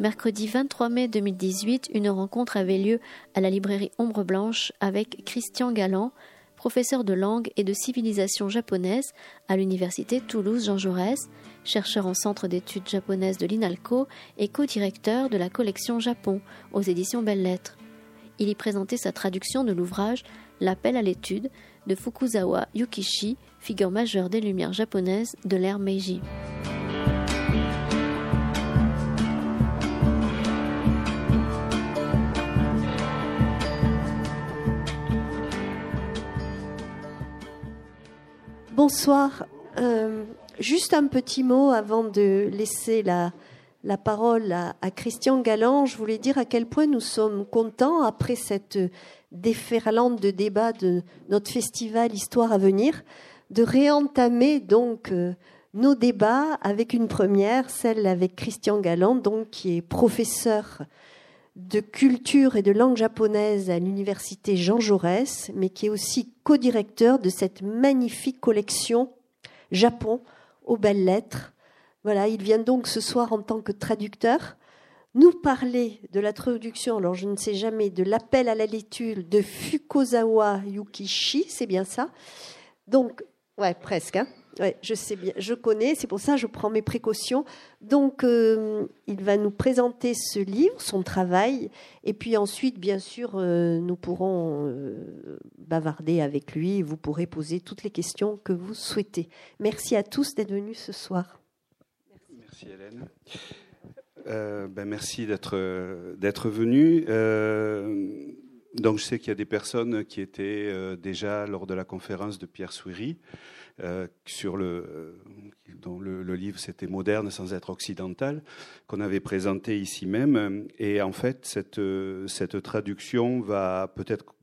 Mercredi 23 mai 2018, une rencontre avait lieu à la librairie Ombre Blanche avec Christian Galland, professeur de langue et de civilisation japonaise à l'université Toulouse-Jean Jaurès, chercheur en centre d'études japonaises de l'INALCO et co-directeur de la collection Japon aux éditions Belles Lettres. Il y présentait sa traduction de l'ouvrage L'appel à l'étude de Fukuzawa Yukishi, figure majeure des lumières japonaises de l'ère Meiji. Bonsoir. Euh, juste un petit mot avant de laisser la, la parole à, Christian Galland. Je voulais dire à quel point nous sommes contents après cette déferlante de débat de notre festival Histoire à venir, de réentamer donc euh, nos débats avec une première, celle avec Christian Galland, donc qui est professeur de culture et de langue japonaise à l'université Jean Jaurès, mais qui est aussi co-directeur de cette magnifique collection Japon aux belles lettres. Voilà, il vient donc ce soir en tant que traducteur nous parler de la traduction, alors je ne sais jamais, de l'appel à la lecture de Fukozawa Yukishi, c'est bien ça? Donc, ouais, presque. Hein Je sais bien, je connais, c'est pour ça que je prends mes précautions. Donc, euh, il va nous présenter ce livre, son travail, et puis ensuite, bien sûr, euh, nous pourrons euh, bavarder avec lui. vous pourrez poser toutes les questions que vous souhaitez. Merci à tous d'être venus ce soir. Merci, Hélène. ben, merci d'être d'être venu. donc, je sais qu'il y a des personnes qui étaient déjà lors de la conférence de Pierre Souiri. Euh, sur le, euh, dont le, livre c'était Moderne sans être occidental, qu'on avait présenté ici même. Et en fait, cette, cette traduction va peut-être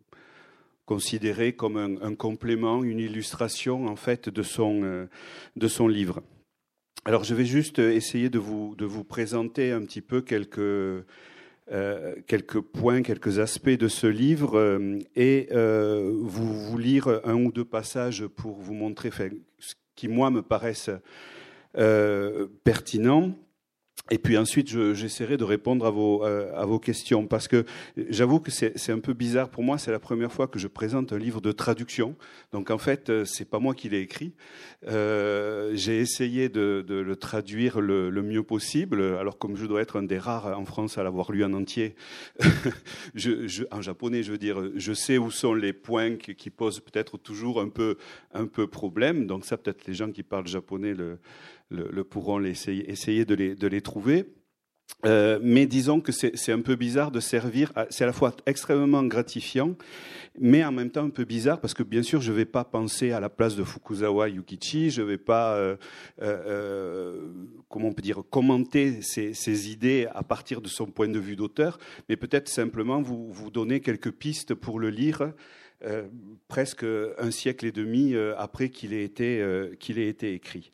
considérée comme un, complément, une illustration en fait de son, euh, de son livre. Alors je vais juste essayer de vous, de vous présenter un petit peu quelques euh, quelques points, quelques aspects de ce livre euh, et euh, vous, vous lire un ou deux passages pour vous montrer ce qui, moi, me paraissent pertinents. Et puis ensuite, j'essaierai de répondre à vos, euh, à vos questions, parce que j'avoue que c'est un peu bizarre pour moi. C'est la première fois que je présente un livre de traduction. Donc en fait, euh, c'est pas moi qui l'ai écrit. Euh, J'ai essayé de, de, le traduire le, le, mieux possible. Alors comme je dois être un des rares en France à l'avoir lu en entier, je, je, en japonais, je veux dire, je sais où sont les points qui, qui posent peut-être toujours un peu, un peu problème. Donc ça, peut-être les gens qui parlent japonais le le, pourront essayer, de, les, trouver. Euh, mais disons que c'est un peu bizarre de servir. C'est à la fois extrêmement gratifiant, mais en même temps un peu bizarre parce que bien sûr je ne vais pas penser à la place de Fukuzawa Yukichi, je ne vais pas, euh, euh, comment on peut dire, commenter ses, idées à partir de son point de vue d'auteur, mais peut-être simplement vous, donner quelques pistes pour le lire. presque un siècle et demi après qu'il ait été qu'il ait été écrit.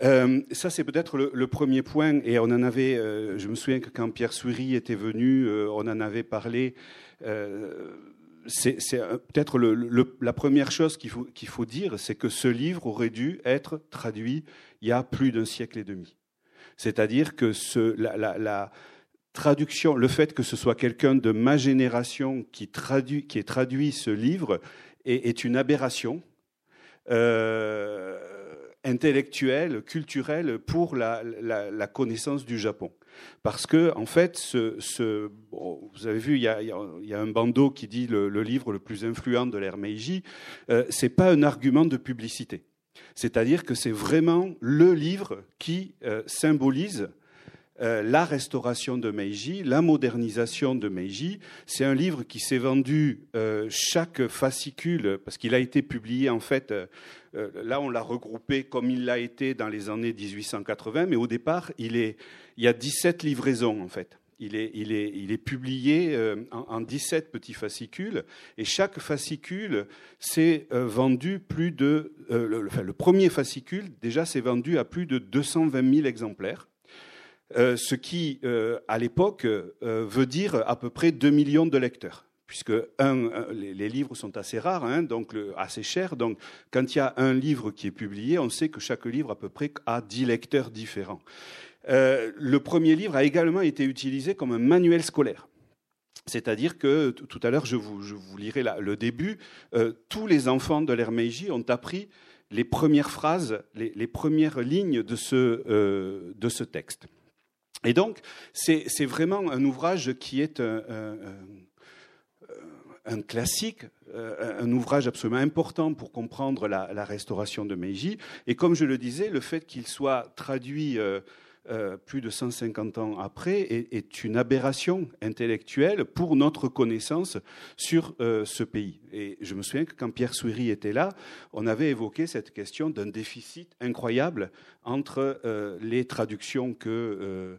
Euh, ça, c'est peut-être le, premier point. Et on en avait, euh, je me souviens que quand Pierre Souris était venu, euh, on en avait parlé. c'est peut-être la première chose qu'il faut, dire, c'est que ce livre aurait dû être traduit il y a plus d'un siècle et demi. C'est-à-dire que la, traduction, le fait que ce soit quelqu'un de ma génération qui, traduit, ait traduit ce livre est, une aberration. Intellectuelle, culturelle pour la, connaissance du Japon. Parce que, en fait, ce, vous avez vu, il y, a, un bandeau qui dit le, livre le plus influent de l'ère Meiji. Euh, c'est pas un argument de publicité. C'est-à-dire que c'est vraiment le livre qui euh, symbolise euh, la restauration de Meiji, la modernisation de Meiji. C'est un livre qui s'est vendu euh, chaque fascicule, parce qu'il a été publié en fait, euh, là on l'a regroupé comme il l'a été dans les années 1880, mais au départ il, y a 17 livraisons en fait. Il est, publié en, en, 17 petits fascicules et chaque fascicule s'est vendu plus de. le, le, premier fascicule, déjà, s'est vendu à plus de 220 000 exemplaires. Euh, ce qui, euh, à l'époque, euh, veut dire à peu près 2 millions de lecteurs. puisque les, livres sont assez rares, hein, donc assez chers. Donc, quand il y a un livre qui est publié, on sait que chaque livre à peu près a dix lecteurs différents. Le premier livre a également été utilisé comme un manuel scolaire. C'est-à-dire que, tout à l'heure, je vous, lirai le début, tous les enfants de l'ère ont appris les premières phrases, les, premières lignes de ce texte. Et donc, c'est vraiment un ouvrage qui est un, un classique, euh, un ouvrage absolument important pour comprendre la, restauration de Meiji. Et comme je le disais, le fait qu'il soit traduit euh, euh, plus de 150 ans après est, une aberration intellectuelle pour notre connaissance sur ce pays. Et je me souviens que quand Pierre Souiri était là, on avait évoqué cette question d'un déficit incroyable entre les traductions que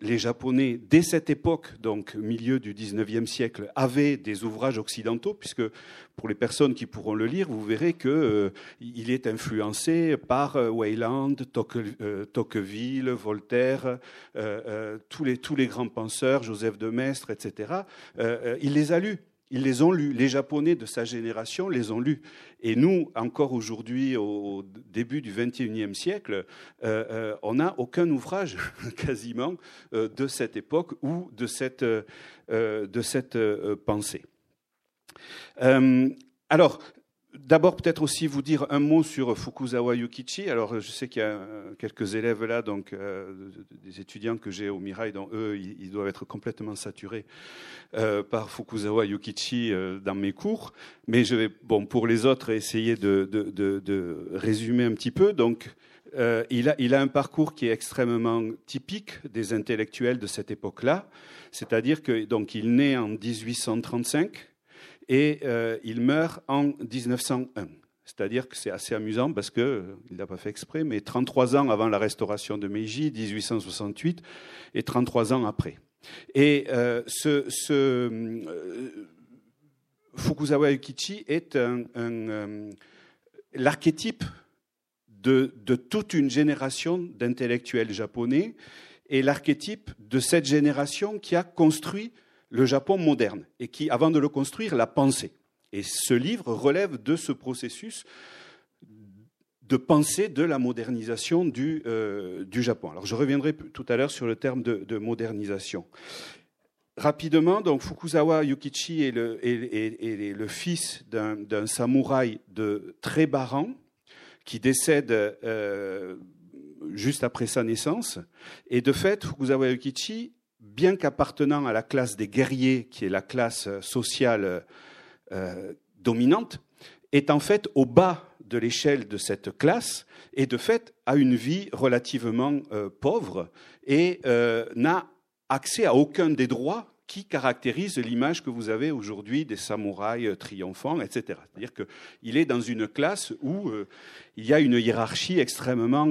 les Japonais, dès cette époque, donc milieu du XIXe siècle, avaient des ouvrages occidentaux, puisque pour les personnes qui pourront le lire, vous verrez qu'il euh, est influencé par euh, Wayland, euh, Tocqueville, Voltaire, tous, les, tous les grands penseurs, Joseph de Maistre, etc. il les a lus. Ils les ont lus. Les Japonais de sa génération les ont lus. Et nous, encore aujourd'hui, au début du XXIe siècle, euh, euh, on n'a aucun ouvrage quasiment euh, de cette époque ou de cette, de cette pensée. alors, D'abord, peut-être aussi vous dire un mot sur Fukuzawa Yukichi. Alors, je sais qu'il y a euh, quelques élèves là, donc euh, des étudiants que j'ai au Mirai, dont eux, ils, doivent être complètement saturés euh, par Fukuzawa Yukichi dans mes cours. Mais je vais, bon, pour les autres, essayer de, de, résumer un petit peu. Donc, il, a, il a un parcours qui est extrêmement typique des intellectuels de cette époque-là. C'est-à-dire que donc il naît en 1835 et euh, il meurt en 1901. C'est-à-dire que c'est assez amusant parce qu'il euh, il n'a pas fait exprès, mais 33 ans avant la restauration de Meiji, 1868, et 33 ans après. Et euh, Fukuzawa Yukichi est l'archétype de, toute une génération d'intellectuels japonais et l'archétype de cette génération qui a construit le Japon moderne et qui, avant de le construire, l'a pensé. Et ce livre relève de ce processus de pensée de la modernisation du, euh, du Japon. Alors je reviendrai tout à l'heure sur le terme de, modernisation. Rapidement, donc Fukuzawa Yukichi est le, fils d'un samouraï de très rang qui décède euh, juste après sa naissance. Et de fait, Fukuzawa Yukichi bien qu'appartenant à la classe des guerriers, qui est la classe sociale euh, dominante, est en fait au bas de l'échelle de cette classe et de fait a une vie relativement euh, pauvre et euh, n'a accès à aucun des droits qui caractérisent l'image que vous avez aujourd'hui des samouraïs triomphants, etc. C'est-à-dire qu'il est dans une classe où il y a une hiérarchie extrêmement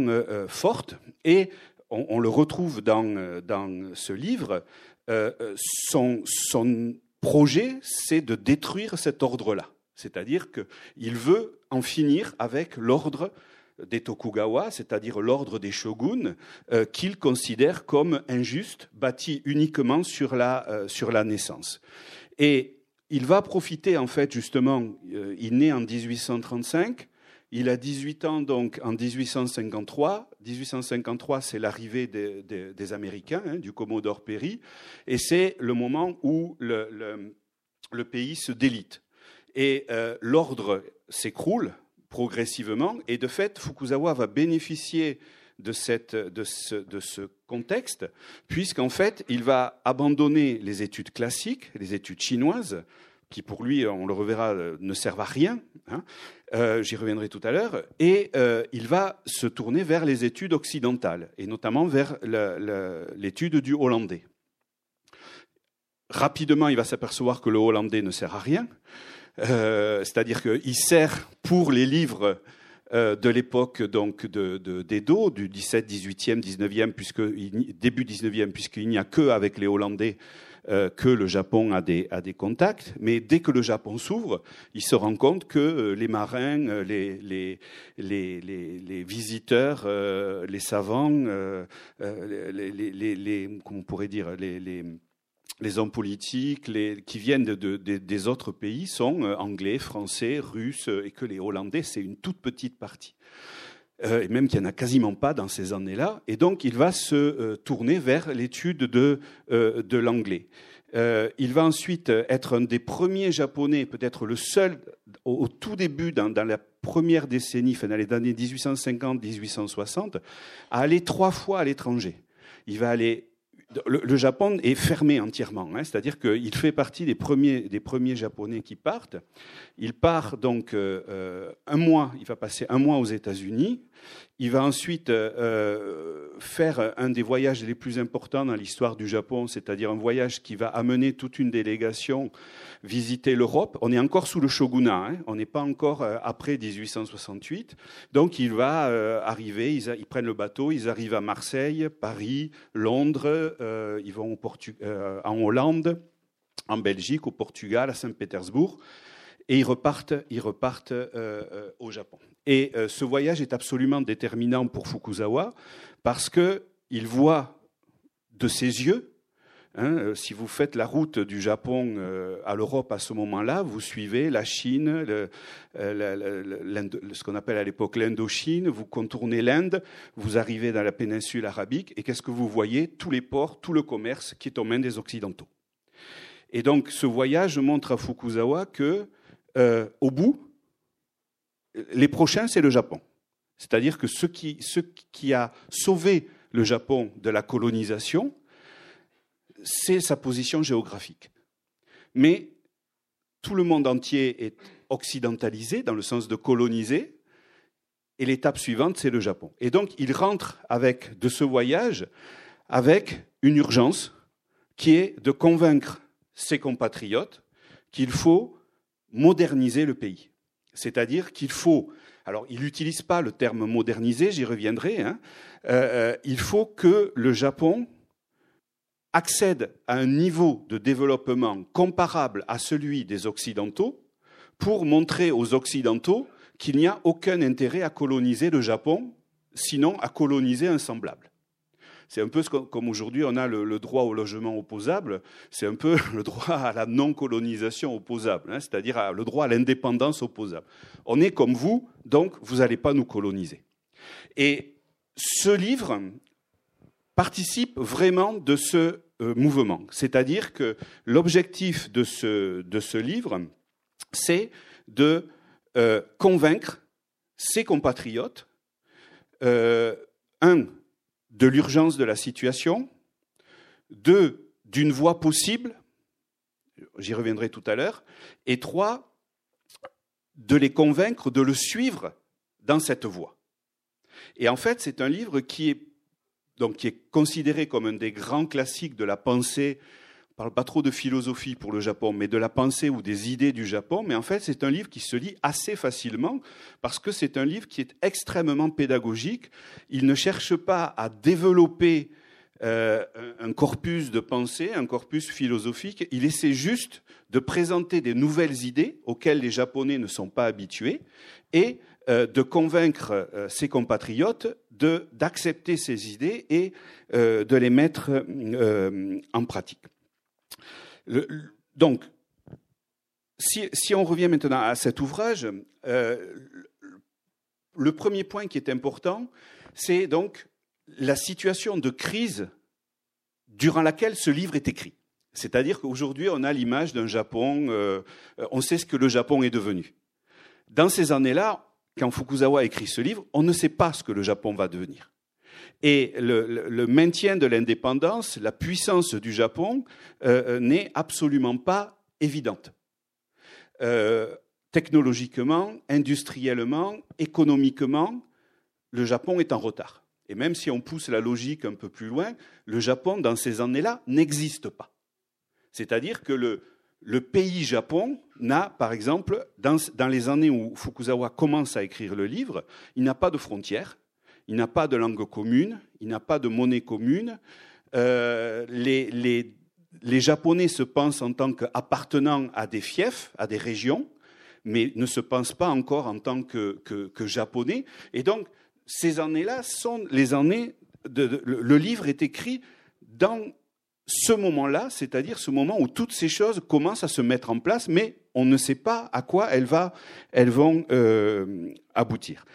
forte et on, le retrouve dans, euh, dans ce livre, euh, euh, son, son projet, c'est de détruire cet ordre-là. C'est-à-dire qu'il veut en finir avec l'ordre des Tokugawa, c'est-à-dire l'ordre des shoguns, qu'il considère comme injuste, bâti uniquement sur la, sur la naissance. Et il va profiter, en fait, justement, il naît en 1835, il a 18 ans donc en 1853. 1853, c'est l'arrivée des, Américains, hein, du Commodore Perry, et c'est le moment où le, pays se délite. Et euh, l'ordre s'écroule progressivement, et de fait, Fukuzawa va bénéficier de, cette, de, ce, de ce contexte, puisqu'en fait, il va abandonner les études classiques, les études chinoises, qui pour lui, on le reverra, euh, ne servent à rien. Hein. Euh, j'y reviendrai tout à l'heure. Et euh, il va se tourner vers les études occidentales, et notamment vers l'étude du hollandais. Rapidement, il va s'apercevoir que le hollandais ne sert à rien. C'est-à-dire qu'il sert pour les livres de l'époque d'Edo, du 17, 18e, 19e, puisque, début 19e, puisqu'il n'y a que avec les Hollandais euh, que le Japon a des, contacts, mais dès que le Japon s'ouvre, il se rend compte que euh, les marins, euh, les, visiteurs, les savants, les, on pourrait dire, les hommes politiques qui viennent des autres pays sont anglais, français, russes, et que les Hollandais, c'est une toute petite partie. Et même qu'il n'y en a quasiment pas dans ces années-là. Et donc, il va se tourner vers l'étude de, de l'anglais. Euh, il va ensuite être un des premiers Japonais, peut-être le seul au, tout début, dans, la première décennie, dans les années 1850-1860, à aller trois fois à l'étranger. Il va aller le, Japon est fermé entièrement, hein, c'est-à-dire qu'il fait partie des premiers, des premiers Japonais qui partent. Il part donc euh, euh, un mois, il va passer un mois aux États-Unis. Il va ensuite euh, faire un des voyages les plus importants dans l'histoire du Japon, c'est-à-dire un voyage qui va amener toute une délégation visiter l'Europe. On est encore sous le shogunat, hein, on n'est pas encore après 1868. Donc il va arriver, ils, prennent le bateau, ils arrivent à Marseille, Paris, Londres, ils vont en Hollande, en Belgique, au Portugal, à Saint-Pétersbourg et ils repartent, ils repartent euh, euh, au Japon. Et euh, ce voyage est absolument déterminant pour Fukuzawa parce qu'il voit de ses yeux, hein, si vous faites la route du Japon à l'Europe à ce moment-là, vous suivez la Chine, ce qu'on appelle à l'époque l'Indochine, vous contournez l'Inde, vous arrivez dans la péninsule arabique, et qu'est-ce que vous voyez? Tous les ports, tout le commerce qui est aux mains des Occidentaux. Et donc ce voyage montre à Fukuzawa que euh, au bout, les prochains, c'est le Japon. C'est-à-dire que ce qui, ce qui a sauvé le Japon de la colonisation, c'est sa position géographique. Mais tout le monde entier est occidentalisé, dans le sens de coloniser, et l'étape suivante, c'est le Japon. Et donc, il rentre avec, de ce voyage avec une urgence qui est de convaincre ses compatriotes qu'il faut moderniser le pays. C'est-à-dire qu'il faut, alors il n'utilise pas le terme moderniser, j'y reviendrai, hein, euh, euh, il faut que le Japon accède à un niveau de développement comparable à celui des Occidentaux pour montrer aux Occidentaux qu'il n'y a aucun intérêt à coloniser le Japon, sinon à coloniser un semblable. C'est un peu comme aujourd'hui on a le, droit au logement opposable, c'est un peu le droit à la non-colonisation opposable, hein, c'est-à-dire le droit à l'indépendance opposable. On est comme vous, donc vous n'allez pas nous coloniser. Et ce livre participe vraiment de ce euh, mouvement. C'est-à-dire que l'objectif de ce, de ce livre, c'est de euh, convaincre ses compatriotes, euh, un, de l'urgence de la situation, deux, d'une voie possible, j'y reviendrai tout à l'heure, et trois, de les convaincre de le suivre dans cette voie. Et en fait, c'est un livre qui est, donc, qui est considéré comme un des grands classiques de la pensée ne parle pas trop de philosophie pour le Japon, mais de la pensée ou des idées du Japon. Mais en fait, c'est un livre qui se lit assez facilement parce que c'est un livre qui est extrêmement pédagogique. Il ne cherche pas à développer euh, un corpus de pensée, un corpus philosophique. Il essaie juste de présenter des nouvelles idées auxquelles les Japonais ne sont pas habitués et euh, de convaincre euh, ses compatriotes d'accepter ces idées et de les mettre en pratique donc, si, on revient maintenant à cet ouvrage, euh, le premier point qui est important, c'est donc la situation de crise durant laquelle ce livre est écrit. C'est-à-dire qu'aujourd'hui, on a l'image d'un Japon, euh, on sait ce que le Japon est devenu. Dans ces années-là, quand Fukuzawa écrit ce livre, on ne sait pas ce que le Japon va devenir. Et le, maintien de l'indépendance, la puissance du Japon euh, euh, n'est absolument pas évidente. Euh, technologiquement, industriellement, économiquement, le Japon est en retard. Et même si on pousse la logique un peu plus loin, le Japon, dans ces années-là, n'existe pas. C'est-à-dire que le, pays Japon n'a, par exemple, dans, dans, les années où Fukuzawa commence à écrire le livre, il n'a pas de frontières, il n'a pas de langue commune, il n'a pas de monnaie commune. Euh, les, Japonais se pensent en tant qu'appartenant à des fiefs, à des régions, mais ne se pensent pas encore en tant que, Japonais. Et donc, ces années-là sont les années. De, le livre est écrit dans ce moment-là, c'est-à-dire ce moment où toutes ces choses commencent à se mettre en place, mais on ne sait pas à quoi elles, vont euh, aboutir.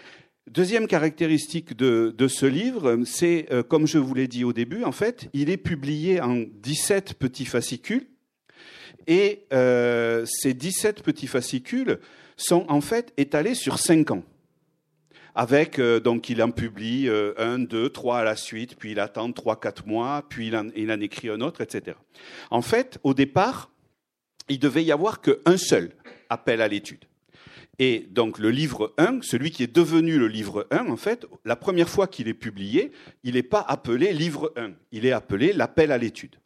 Deuxième caractéristique de, ce livre, c'est, euh, comme je vous l'ai dit au début, en fait, il est publié en 17 petits fascicules, et euh, ces 17 petits fascicules sont en fait étalés sur 5 ans avec donc il en publie un, deux, trois à la suite, puis il attend trois, quatre mois, puis il en, il en, écrit un autre, etc. En fait, au départ, il devait y avoir qu'un seul appel à l'étude. Et donc le livre 1, celui qui est devenu le livre 1, en fait, la première fois qu'il est publié, il n'est pas appelé livre 1, il est appelé l'appel à l'étude.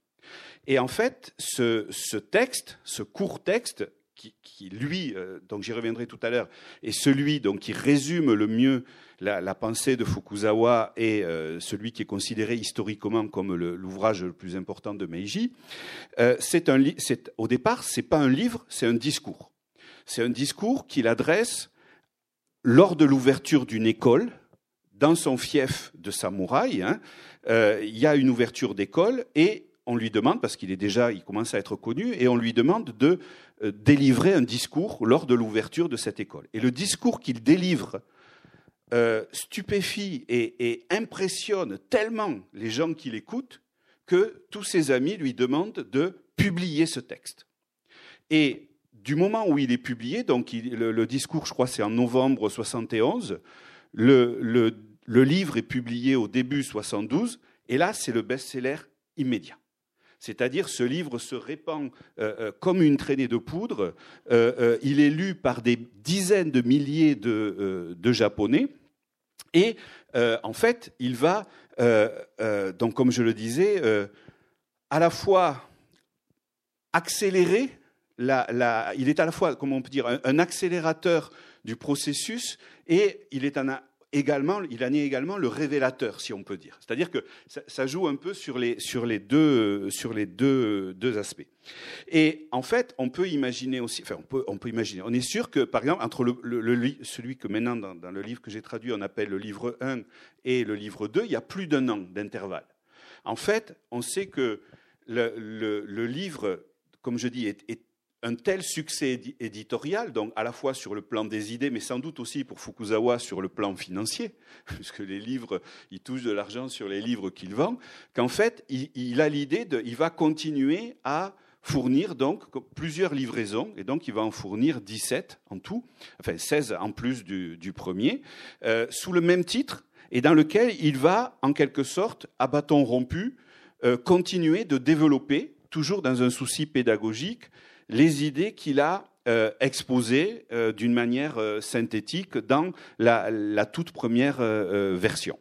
Et en fait, ce, texte, ce court texte, qui, lui, euh, donc j'y reviendrai tout à l'heure, est celui donc, qui résume le mieux la, pensée de Fukuzawa et euh, celui qui est considéré historiquement comme l'ouvrage le, plus important de Meiji, euh, c'est un, au départ, ce n'est pas un livre, c'est un discours. C'est un discours qu'il adresse lors de l'ouverture d'une école dans son fief de samouraï. Hein. Euh, il y a une ouverture d'école et on lui demande, parce qu'il est déjà, il commence à être connu, et on lui demande de délivrer un discours lors de l'ouverture de cette école. Et le discours qu'il délivre euh, stupéfie et, impressionne tellement les gens qui l'écoutent que tous ses amis lui demandent de publier ce texte. Et du moment où il est publié, donc le, discours, je crois, c'est en novembre 71, le, livre est publié au début 72, et là, c'est le best-seller immédiat. C'est-à-dire, ce livre se répand euh, euh, comme une traînée de poudre. il est lu par des dizaines de milliers de, Japonais. Et euh, en fait, il va, euh, euh, donc comme je le disais, à la fois accélérer, il est à la fois, comment on peut dire, un, accélérateur du processus et il est un, également, il en est également le révélateur, si on peut dire. C'est-à-dire que ça, joue un peu sur les, deux, aspects. Et en fait, on peut imaginer aussi, enfin, on peut, imaginer, on est sûr que, par exemple, entre celui que maintenant, dans, le livre que j'ai traduit, on appelle le livre 1 et le livre 2, il y a plus d'un an d'intervalle. En fait, on sait que le, livre, comme je dis, est un tel succès éditorial, donc à la fois sur le plan des idées, mais sans doute aussi pour Fukuzawa sur le plan financier, puisque les livres, il touche de l'argent sur les livres qu'il vend, qu'en fait, il, a l'idée de, il va continuer à fournir donc plusieurs livraisons, et donc il va en fournir 17 en tout, enfin 16 en plus du, premier, euh, sous le même titre, et dans lequel il va, en quelque sorte, à bâton rompu, euh, continuer de développer, toujours dans un souci pédagogique, les idées qu'il a euh, exposées euh, d'une manière euh, synthétique dans la, toute première version.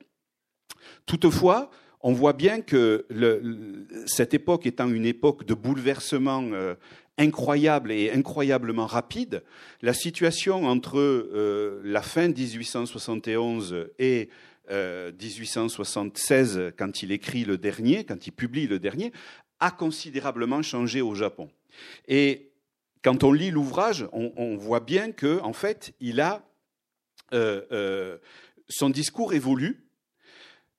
Toutefois, on voit bien que cette époque étant une époque de bouleversement incroyable et incroyablement rapide, la situation entre la fin 1871 et 1876, quand il écrit le dernier, quand il publie le dernier, a considérablement changé au Japon. Et quand on lit l'ouvrage, on, voit bien que, en fait, il a euh, euh, son discours évolue,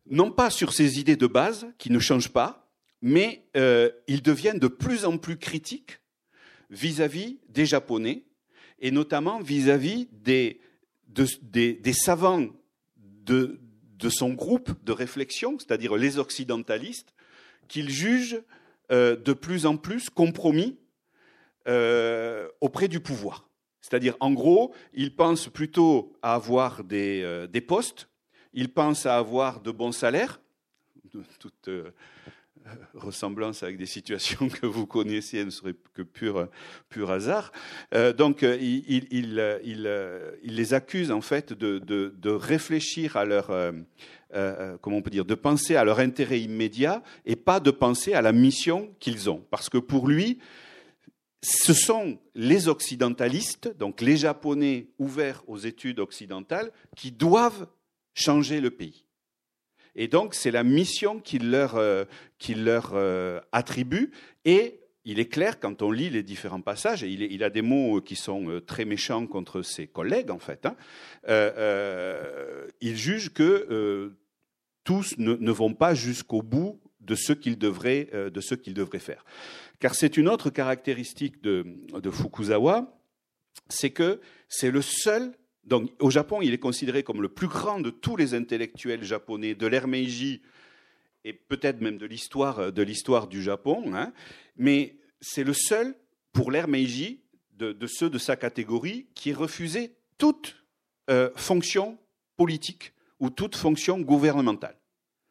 non pas sur ses idées de base qui ne changent pas, mais euh, il devient de plus en plus critique vis-à-vis des Japonais et notamment vis-à-vis des, des, savants de, de, son groupe de réflexion, c'est-à-dire les occidentalistes, qu'il juge de plus en plus compromis euh, auprès du pouvoir. C'est-à-dire, en gros, ils pensent plutôt à avoir des, euh, des, postes, ils pensent à avoir de bons salaires, toute euh, ressemblance avec des situations que vous connaissez ne serait que pur, pur hasard. donc, il, les accusent en fait de, de, de réfléchir à leur, comment on peut dire, de penser à leur intérêt immédiat et pas de penser à la mission qu'ils ont. Parce que pour lui, ce sont les occidentalistes, donc les Japonais ouverts aux études occidentales, qui doivent changer le pays. Et donc, c'est la mission qu'il leur, euh, leur euh, attribue. Et il est clair, quand on lit les différents passages, et il, a des mots qui sont euh, très méchants contre ses collègues, en fait, hein, il juge que tous ne, vont pas jusqu'au bout de ce qu'il devrait, de ce qu'il devrait faire. Car c'est une autre caractéristique de, Fukuzawa, c'est que c'est le seul donc, au Japon, il est considéré comme le plus grand de tous les intellectuels japonais de l'ère Meiji et peut-être même de l'histoire l'histoire du Japon. Hein. mais c'est le seul pour l'ère Meiji de, ceux de sa catégorie qui refusait toute euh, fonction politique ou toute fonction gouvernementale.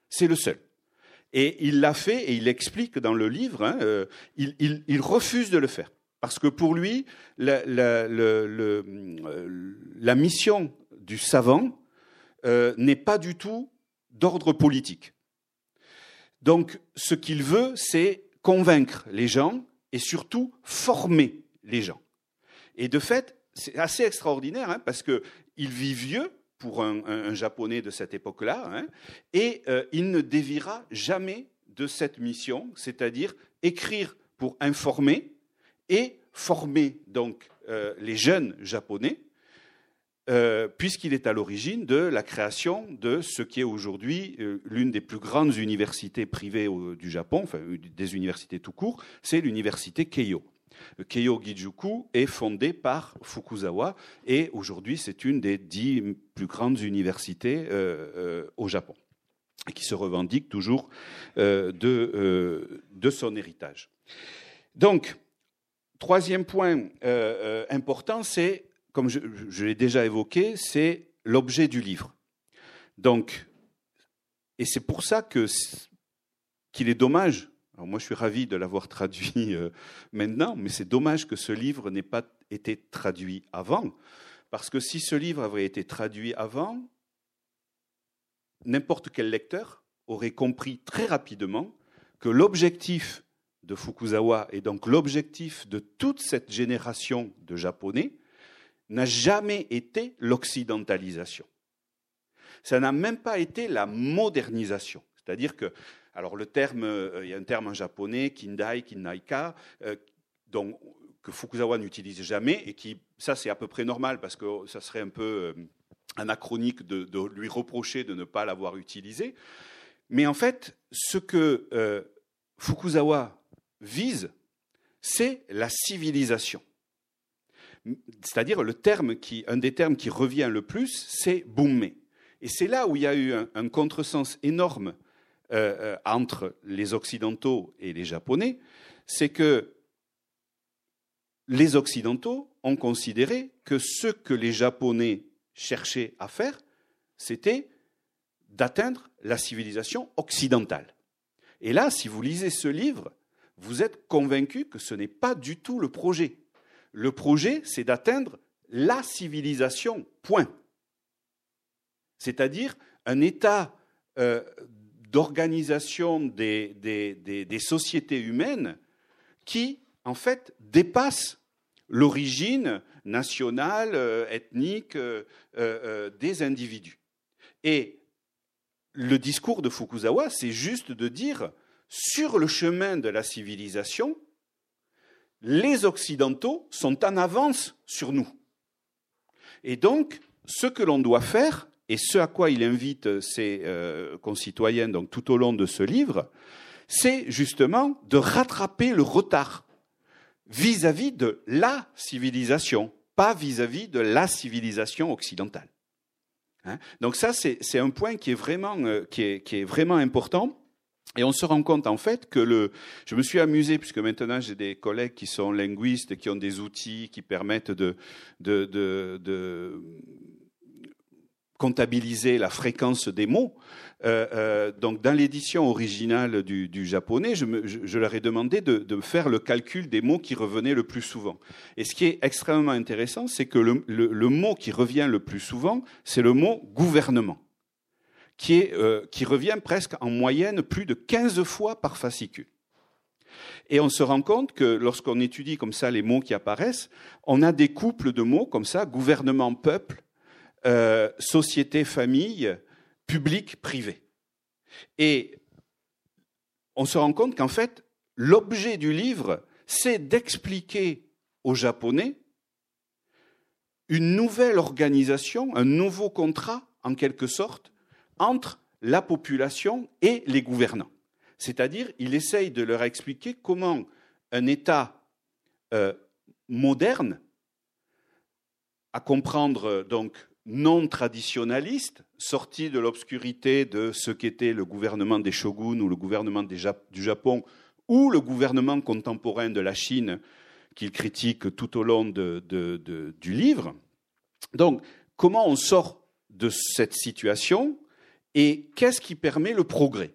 C'est le seul. Et il l'a fait et il explique dans le livre. Hein, euh, il refuse de le faire. Parce que pour lui, la, euh, mission du savant euh, n'est pas du tout d'ordre politique. Donc, ce qu'il veut, c'est convaincre les gens et surtout former les gens. Et de fait, c'est assez extraordinaire hein, parce qu'il vit vieux pour un, japonais de cette époque-là hein, et euh, il ne déviera jamais de cette mission, c'est-à-dire écrire pour informer et former donc euh, les jeunes japonais, euh, puisqu'il est à l'origine de la création de ce qui est aujourd'hui l'une des plus grandes universités privées du Japon, des universités tout court, c'est l'université Keio. Keio Gijuku est fondée par Fukuzawa et aujourd'hui c'est une des dix plus grandes universités au Japon qui se revendique toujours de, de son héritage. Donc, Troisième point euh, euh, important, c'est, comme je, l'ai déjà évoqué, c'est l'objet du livre. Donc, et c'est pour ça qu'il est dommage. Moi, je suis ravi de l'avoir traduit euh, maintenant, mais c'est dommage que ce livre n'ait pas été traduit avant, parce que si ce livre avait été traduit avant, n'importe quel lecteur aurait compris très rapidement que l'objectif de Fukuzawa et donc l'objectif de toute cette génération de Japonais n'a jamais été l'occidentalisation. Ça n'a même pas été la modernisation. C'est-à-dire que, alors le terme, euh, il y a un terme en japonais, kindai, kinnaika, euh, que Fukuzawa n'utilise jamais et qui, ça c'est à peu près normal parce que ça serait un peu euh, anachronique de, lui reprocher de ne pas l'avoir utilisé. Mais en fait, ce que Fukuzawa vise, c'est la civilisation. C'est-à-dire le terme qui, un des termes qui revient le plus, c'est bumme. Et c'est là où il y a eu un, contresens énorme euh, euh, entre les Occidentaux et les Japonais, c'est que les Occidentaux ont considéré que ce que les Japonais cherchaient à faire, c'était d'atteindre la civilisation occidentale. Et là, si vous lisez ce livre, vous êtes convaincu que ce n'est pas du tout le projet. Le projet, c'est d'atteindre la civilisation, point. C'est-à-dire un état euh, d'organisation des, des, sociétés humaines qui, en fait, dépasse l'origine nationale, euh, ethnique euh, des individus. Et le discours de Fukuzawa, c'est juste de dire sur le chemin de la civilisation, les Occidentaux sont en avance sur nous. Et donc, ce que l'on doit faire, et ce à quoi il invite ses euh, concitoyens donc, tout au long de ce livre, c'est justement de rattraper le retard vis-à-vis de la civilisation, pas vis-à-vis de la civilisation occidentale. Hein? Donc ça, c'est un point qui est vraiment, euh, qui est vraiment important. Et on se rend compte en fait que le. Je me suis amusé puisque maintenant j'ai des collègues qui sont linguistes, qui ont des outils qui permettent de, comptabiliser la fréquence des mots. Euh, euh, donc, dans l'édition originale du, du japonais, je, me, leur ai demandé de, faire le calcul des mots qui revenaient le plus souvent. Et ce qui est extrêmement intéressant, c'est que le, mot qui revient le plus souvent, c'est le mot gouvernement qui, euh, qui revient presque en moyenne plus de 15 fois par fascicule. Et on se rend compte que lorsqu'on étudie comme ça les mots qui apparaissent, on a des couples de mots comme ça, gouvernement, peuple, euh, société, famille, public, privé. Et on se rend compte qu'en fait, l'objet du livre, c'est d'expliquer aux Japonais une nouvelle organisation, un nouveau contrat, en quelque sorte, entre la population et les gouvernants. C'est-à-dire, il essaye de leur expliquer comment un État euh, moderne, à comprendre donc non traditionnaliste, sorti de l'obscurité de ce qu'était le gouvernement des shoguns ou le gouvernement du Japon ou le gouvernement contemporain de la Chine qu'il critique tout au long du livre. Donc, comment on sort de cette situation et qu'est-ce qui permet le progrès?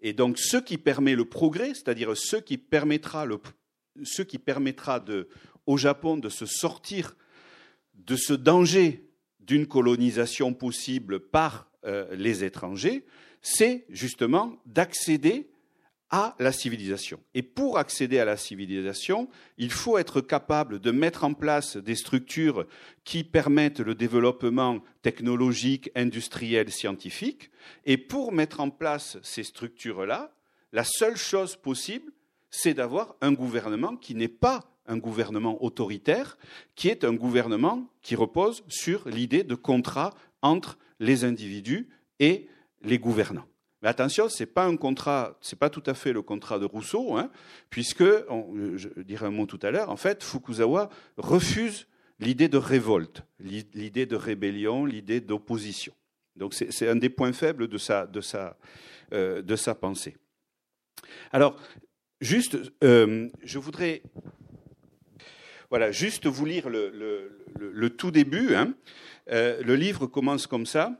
Et donc, ce qui permet le progrès, c'est-à-dire ce qui permettra, ce qui permettra au Japon de se sortir de ce danger d'une colonisation possible par euh, les étrangers, c'est justement d'accéder à la civilisation. Et pour accéder à la civilisation, il faut être capable de mettre en place des structures qui permettent le développement technologique, industriel, scientifique. Et pour mettre en place ces structures-là, la seule chose possible, c'est d'avoir un gouvernement qui n'est pas un gouvernement autoritaire, qui est un gouvernement qui repose sur l'idée de contrat entre les individus et les gouvernants. Mais attention, ce n'est pas un contrat, c'est pas tout à fait le contrat de Rousseau, hein, puisque, je dirai un mot tout à l'heure, en fait, Fukuzawa refuse l'idée de révolte, l'idée de rébellion, l'idée d'opposition. Donc c'est un des points faibles de sa, de sa, euh, de sa pensée. Alors, juste, euh, je voudrais voilà, juste vous lire le, tout début. Hein. Euh, le livre commence comme ça.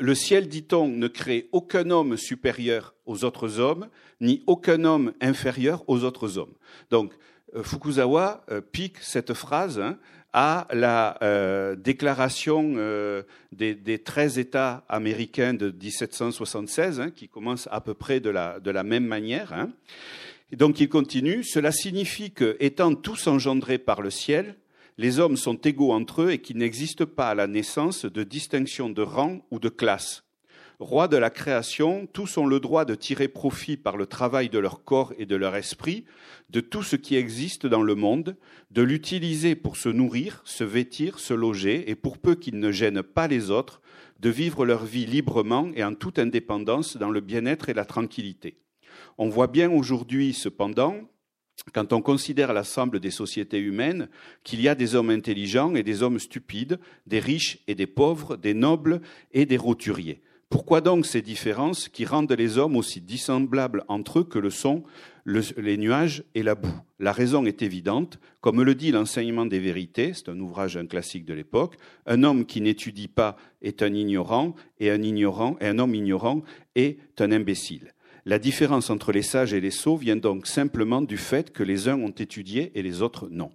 Le ciel, dit-on, ne crée aucun homme supérieur aux autres hommes, ni aucun homme inférieur aux autres hommes. Donc, euh, Fukuzawa euh, pique cette phrase hein, à la déclaration des, des, 13 États américains de 1776, hein, qui commence à peu près de la, même manière. Donc il continue, cela signifie que, étant tous engendrés par le ciel, les hommes sont égaux entre eux et qu'il n'existe pas à la naissance de distinction de rang ou de classe. Rois de la création, tous ont le droit de tirer profit par le travail de leur corps et de leur esprit de tout ce qui existe dans le monde, de l'utiliser pour se nourrir, se vêtir, se loger, et pour peu qu'ils ne gênent pas les autres, de vivre leur vie librement et en toute indépendance dans le bien-être et la tranquillité. On voit bien aujourd'hui, cependant, quand on considère l'ensemble des sociétés humaines, qu'il y a des hommes intelligents et des hommes stupides, des riches et des pauvres, des nobles et des roturiers. Pourquoi donc ces différences qui rendent les hommes aussi dissemblables entre eux que le sont les nuages et la boue? La raison est évidente. Comme le dit l'enseignement des vérités, c'est un ouvrage, classique de l'époque, un homme qui n'étudie pas est un ignorant et un ignorant et un homme ignorant est un imbécile. La différence entre les sages et les sots vient donc simplement du fait que les uns ont étudié et les autres non.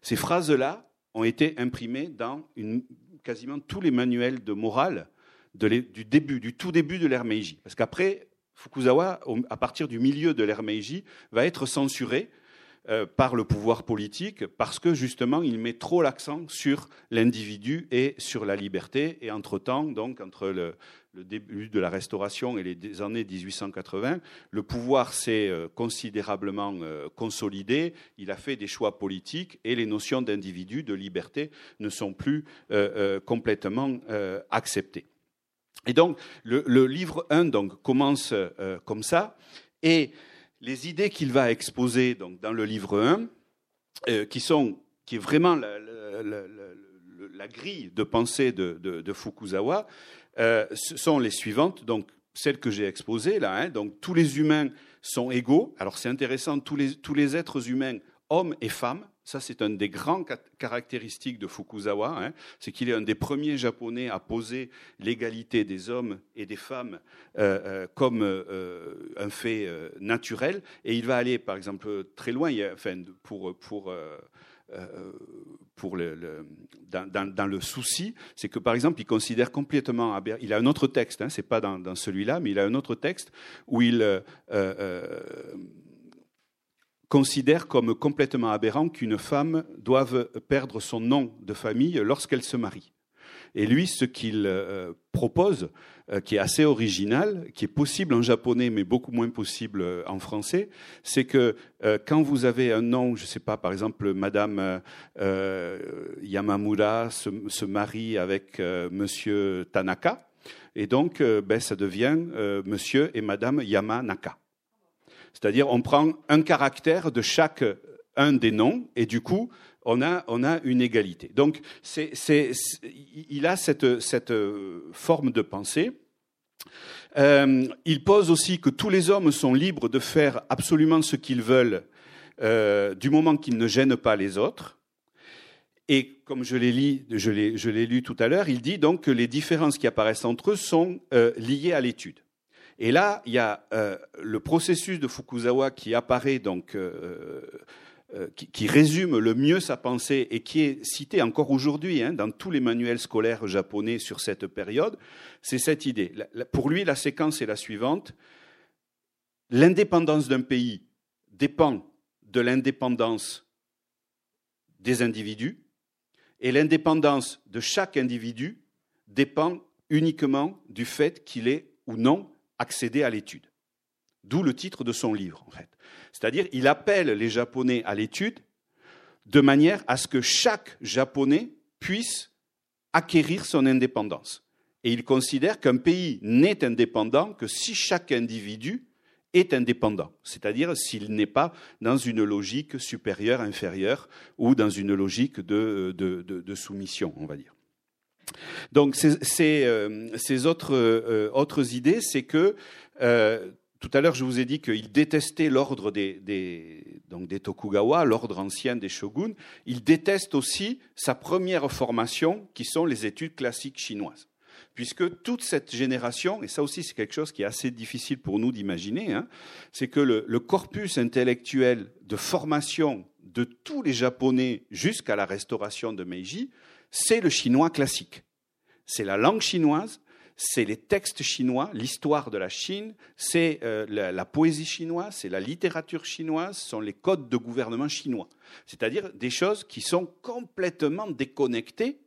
Ces phrases-là ont été imprimées dans quasiment tous les manuels de morale du début, du tout début de Meiji. Parce qu'après, Fukuzawa, à partir du milieu de Meiji, va être censuré euh, par le pouvoir politique parce que justement il met trop l'accent sur l'individu et sur la liberté et entre-temps donc entre le, début de la restauration et les années 1880 le pouvoir s'est euh, considérablement euh, consolidé. Il a fait des choix politiques et les notions d'individu de liberté ne sont plus complètement acceptées. Et donc le, le livre 1 donc commence comme ça. Et les idées qu'il va exposer dans le livre 1, euh, qui, sont, qui est vraiment la, grille de pensée de, Fukuzawa, euh, sont les suivantes. Donc, celles que j'ai exposées là. Hein. donc, tous les humains sont égaux. Alors, c'est intéressant, tous les, tous les êtres humains, hommes et femmes, ça, c'est une des grandes caractéristiques de Fukuzawa. Hein. c'est qu'il est un des premiers Japonais à poser l'égalité des hommes et des femmes euh, euh, comme euh, un fait naturel. Et il va aller, par exemple, très loin. enfin, pour, pour pour le, dans, le souci, c'est que par exemple, il considère complètement Il a un autre texte, hein, c'est pas dans, celui-là, mais il a un autre texte où il considère comme complètement aberrant qu'une femme doive perdre son nom de famille lorsqu'elle se marie. Et lui, ce qu'il euh, propose, euh, qui est assez original, qui est possible en japonais, mais beaucoup moins possible euh, en français, c'est que quand vous avez un nom, je ne sais pas, par exemple, Madame Yamamura se, marie avec Monsieur Tanaka, et donc ben, ça devient Monsieur et Madame Yamanaka. C'est-à-dire, on prend un caractère de chaque un des noms, et du coup, on a, on a une égalité. Donc, il a cette, cette, forme de pensée. Euh, il pose aussi que tous les hommes sont libres de faire absolument ce qu'ils veulent euh, du moment qu'ils ne gênent pas les autres. Et comme je l'ai, lu tout à l'heure, il dit donc que les différences qui apparaissent entre eux sont euh, liées à l'étude. Et là, il y a le processus de Fukuzawa qui apparaît donc euh, qui, résume le mieux sa pensée et qui est cité encore aujourd'hui hein, dans tous les manuels scolaires japonais sur cette période, c'est cette idée. Pour lui, la séquence est la suivante. L'indépendance d'un pays dépend de l'indépendance des individus et l'indépendance de chaque individu dépend uniquement du fait qu'il ait ou non accédé à l'étude. D'où le titre de son livre, en fait. C'est-à-dire, il appelle les Japonais à l'étude de manière à ce que chaque Japonais puisse acquérir son indépendance. Et il considère qu'un pays n'est indépendant que si chaque individu est indépendant, c'est-à-dire s'il n'est pas dans une logique supérieure, inférieure, ou dans une logique de, soumission, on va dire. Donc ces, euh, autres, euh, autres idées, c'est que euh, tout à l'heure, je vous ai dit qu'il détestait l'ordre des, donc des Tokugawa, l'ordre ancien des shoguns. Il déteste aussi sa première formation, qui sont les études classiques chinoises. Puisque toute cette génération, et ça aussi c'est quelque chose qui est assez difficile pour nous d'imaginer, hein, c'est que le, le corpus intellectuel de formation de tous les Japonais jusqu'à la restauration de Meiji, c'est le chinois classique. C'est la langue chinoise, c'est les textes chinois, l'histoire de la Chine, c'est euh, la, poésie chinoise, c'est la littérature chinoise, ce sont les codes de gouvernement chinois. C'est-à-dire des choses qui sont complètement déconnectées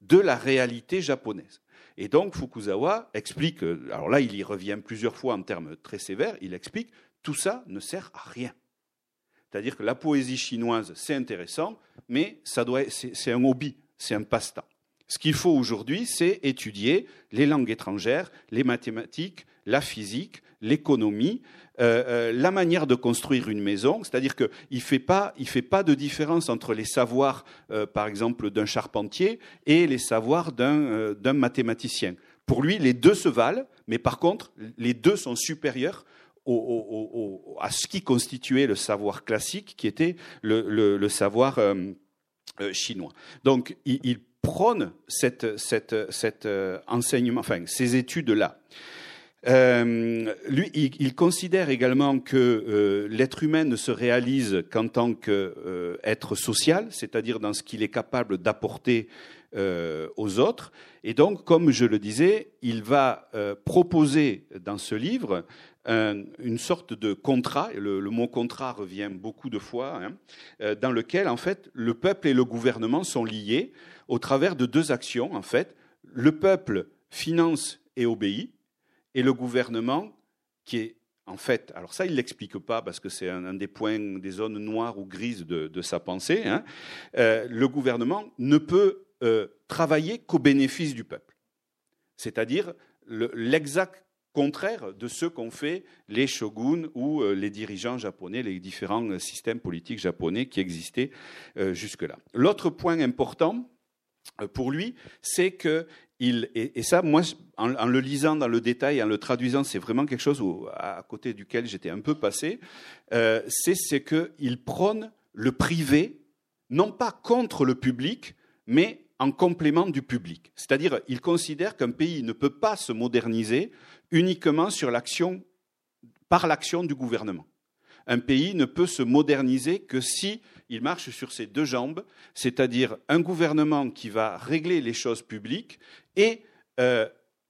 de la réalité japonaise. Et donc Fukuzawa explique, alors là il y revient plusieurs fois en termes très sévères, il explique tout ça ne sert à rien. C'est-à-dire que la poésie chinoise, c'est intéressant, mais c'est un hobby, c'est un passe-temps. Ce qu'il faut aujourd'hui, c'est étudier les langues étrangères, les mathématiques, la physique, l'économie, euh, euh, la manière de construire une maison. C'est-à-dire qu'il ne fait, pas, de différence entre les savoirs, euh, par exemple, d'un charpentier et les savoirs d'un mathématicien. Pour lui, les deux se valent, mais par contre, les deux sont supérieurs à ce qui constituait le savoir classique, qui était le, savoir chinois. Donc, il prône cette, cet euh, enseignement, enfin, ces études-là. Euh, lui, il, considère également que euh, l'être humain ne se réalise qu'en tant qu'être social, c'est-à-dire dans ce qu'il est capable d'apporter aux autres. Et donc, comme je le disais, il va proposer dans ce livre une sorte de contrat, le, mot contrat revient beaucoup de fois, hein, dans lequel, en fait, le peuple et le gouvernement sont liés au travers de deux actions, en fait. Le peuple finance et obéit, et le gouvernement, qui est en fait, alors ça, il ne l'explique pas parce que c'est un, des points, des zones noires ou grises de, sa pensée, hein. euh, le gouvernement ne peut euh, travailler qu'au bénéfice du peuple. C'est-à-dire l'exact contraire de ce qu'ont fait les shoguns ou euh, les dirigeants japonais, les différents systèmes politiques japonais qui existaient jusque-là. L'autre point important, pour lui, c'est que il, et, ça, moi, en, le lisant dans le détail, en le traduisant, c'est vraiment quelque chose à côté duquel j'étais un peu passé, euh, c'est qu'il prône le privé, non pas contre le public, mais en complément du public. C'est-à-dire, il considère qu'un pays ne peut pas se moderniser uniquement par l'action du gouvernement. Un pays ne peut se moderniser que si il marche sur ses deux jambes, c'est-à-dire un gouvernement qui va régler les choses publiques et euh,